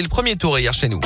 le premier tour hier chez nous.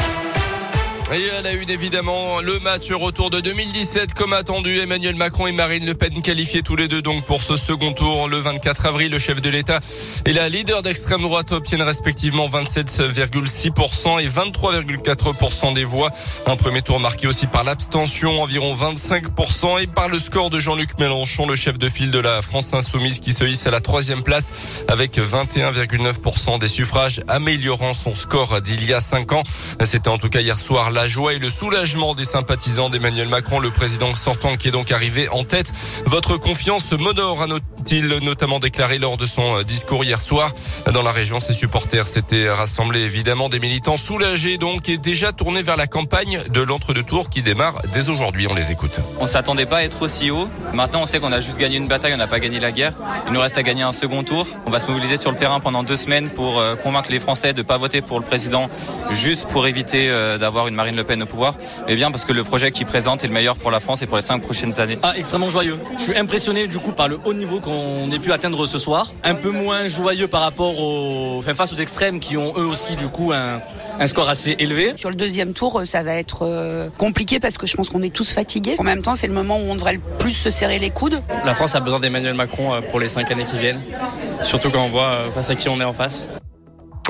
Et à la une, évidemment, le match retour de 2017, comme attendu, Emmanuel Macron et Marine Le Pen qualifiés tous les deux donc pour ce second tour. Le 24 avril, le chef de l'État et la leader d'extrême droite obtiennent respectivement 27,6% et 23,4% des voix. Un premier tour marqué aussi par l'abstention, environ 25%, et par le score de Jean-Luc Mélenchon, le chef de file de la France Insoumise qui se hisse à la troisième place avec 21,9% des suffrages, améliorant son score d'il y a cinq ans. C'était en tout cas hier soir la joie et le soulagement des sympathisants d'Emmanuel Macron, le président sortant qui est donc arrivé en tête. Votre confiance m'honore, a-t-il notamment déclaré lors de son discours hier soir. Dans la région, ses supporters s'étaient rassemblés évidemment des militants soulagés donc et déjà tournés vers la campagne de l'entre-deux-tours qui démarre dès aujourd'hui. On les écoute. On s'attendait pas à être aussi haut. Maintenant, on sait qu'on a juste gagné une bataille, on n'a pas gagné la guerre. Il nous reste à gagner un second tour. On va se mobiliser sur le terrain pendant deux semaines pour euh, convaincre les Français de pas voter pour le président juste pour éviter euh, d'avoir une Marine Le Pen au pouvoir, et bien parce que le projet qu'il présente est le meilleur pour la France et pour les cinq prochaines années. Ah, extrêmement joyeux. Je suis impressionné du coup par le haut niveau qu'on ait pu atteindre ce soir. Un peu moins joyeux par rapport aux, enfin, face aux extrêmes qui ont eux aussi du coup un, un score assez élevé. Sur le deuxième tour, ça va être euh, compliqué parce que je pense qu'on est tous fatigués. En même temps, c'est le moment où on devrait le plus se serrer les coudes. La France a besoin d'Emmanuel Macron euh, pour les cinq années qui viennent, surtout quand on voit euh, face à qui on est en face.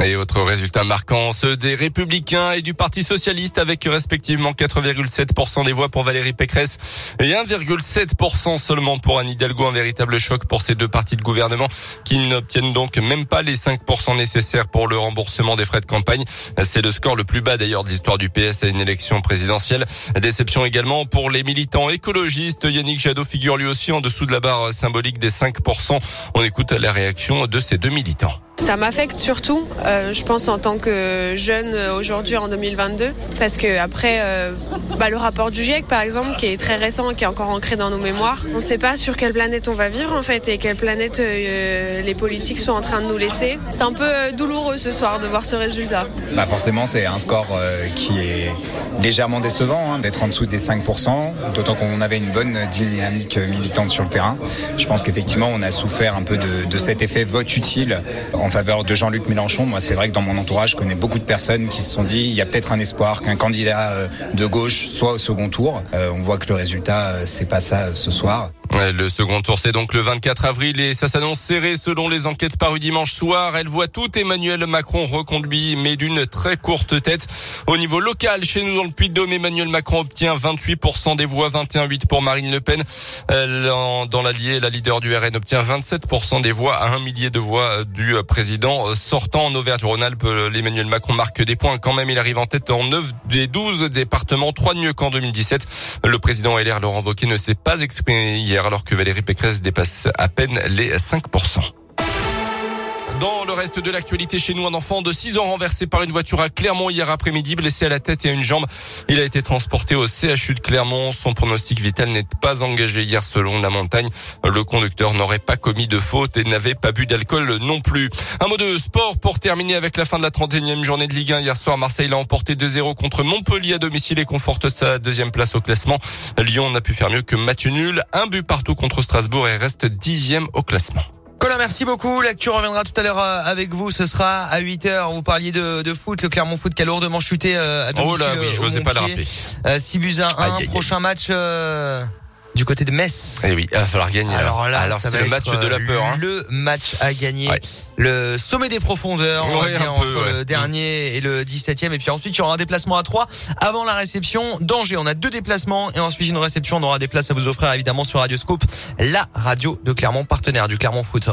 Et autres résultats marquants, ceux des Républicains et du Parti Socialiste avec respectivement 4,7% des voix pour Valérie Pécresse et 1,7% seulement pour Anne Hidalgo. Un véritable choc pour ces deux partis de gouvernement qui n'obtiennent donc même pas les 5% nécessaires pour le remboursement des frais de campagne. C'est le score le plus bas d'ailleurs de l'histoire du PS à une élection présidentielle. Déception également pour les militants écologistes. Yannick Jadot figure lui aussi en dessous de la barre symbolique des 5%. On écoute la réaction de ces deux militants. Ça m'affecte surtout, euh, je pense en tant que jeune euh, aujourd'hui en 2022, parce que après euh, bah, le rapport du GIEC par exemple, qui est très récent, qui est encore ancré dans nos mémoires, on ne sait pas sur quelle planète on va vivre en fait et quelle planète les politiques sont en train de nous laisser. C'est un peu douloureux ce soir de voir ce résultat. Bah forcément, c'est un score qui est légèrement décevant hein, d'être en dessous des 5%, d'autant qu'on avait une bonne dynamique militante sur le terrain. Je pense qu'effectivement, on a souffert un peu de, cet effet vote utile faveur de Jean-Luc Mélenchon. Moi, c'est vrai que dans mon entourage, je connais beaucoup de personnes qui se sont dit il y a peut-être un espoir qu'un candidat euh, de gauche soit au second tour. Euh, on voit que le résultat, euh, c'est pas ça ce soir. Le second tour, c'est donc le 24 avril et ça s'annonce serré selon les enquêtes parues dimanche soir. Elle voit tout Emmanuel Macron reconduit, mais d'une très courte tête. Au niveau local, chez nous dans le Puy-de-Dôme, Emmanuel Macron obtient 28% des voix, 21,8% pour Marine Le Pen. Dans l'Allier, la leader du RN obtient 27% des voix à un millier de voix du président sortant en Auvergne-Rhône-Alpes. L'Emmanuel Macron marque des points quand même. Il arrive en tête en 9 des 12 départements, 3 de mieux qu'en 2017. Le président LR Laurent Wauquiez ne s'est pas exprimé hier alors que Valérie Pécresse dépasse à peine les 5%. Dans le reste de l'actualité chez nous, un enfant de 6 ans renversé par une voiture à Clermont hier après-midi, blessé à la tête et à une jambe. Il a été transporté au CHU de Clermont. Son pronostic vital n'est pas engagé hier selon la montagne. Le conducteur n'aurait pas commis de faute et n'avait pas bu d'alcool non plus. Un mot de sport pour terminer avec la fin de la 31e journée de Ligue 1. Hier soir, Marseille l'a emporté 2-0 contre Montpellier à domicile et conforte sa deuxième place au classement. Lyon n'a pu faire mieux que match nul. Un but partout contre Strasbourg et reste dixième au classement. Colin, merci beaucoup. L'actu reviendra tout à l'heure euh, avec vous. Ce sera à 8h. Vous parliez de, de foot. Le Clermont Foot qui a lourdement chuté euh, à domicile. Oh là oui, je n'osais pas Montpied. rappeler. Euh, 6 buts à 1. Aïe, aïe, aïe. Prochain match euh, du côté de Metz. Eh oui, il va falloir gagner. Alors, là, alors c'est le match de la peur. Hein. Le match à gagner. Ouais. Le sommet des profondeurs. Ouais, peu, entre ouais. le dernier et le 17e. Et puis ensuite, il y aura un déplacement à 3 avant la réception d'Angers. On a deux déplacements et ensuite une réception. On aura des places à vous offrir évidemment sur Radioscope, la radio de Clermont, partenaire du Clermont Foot.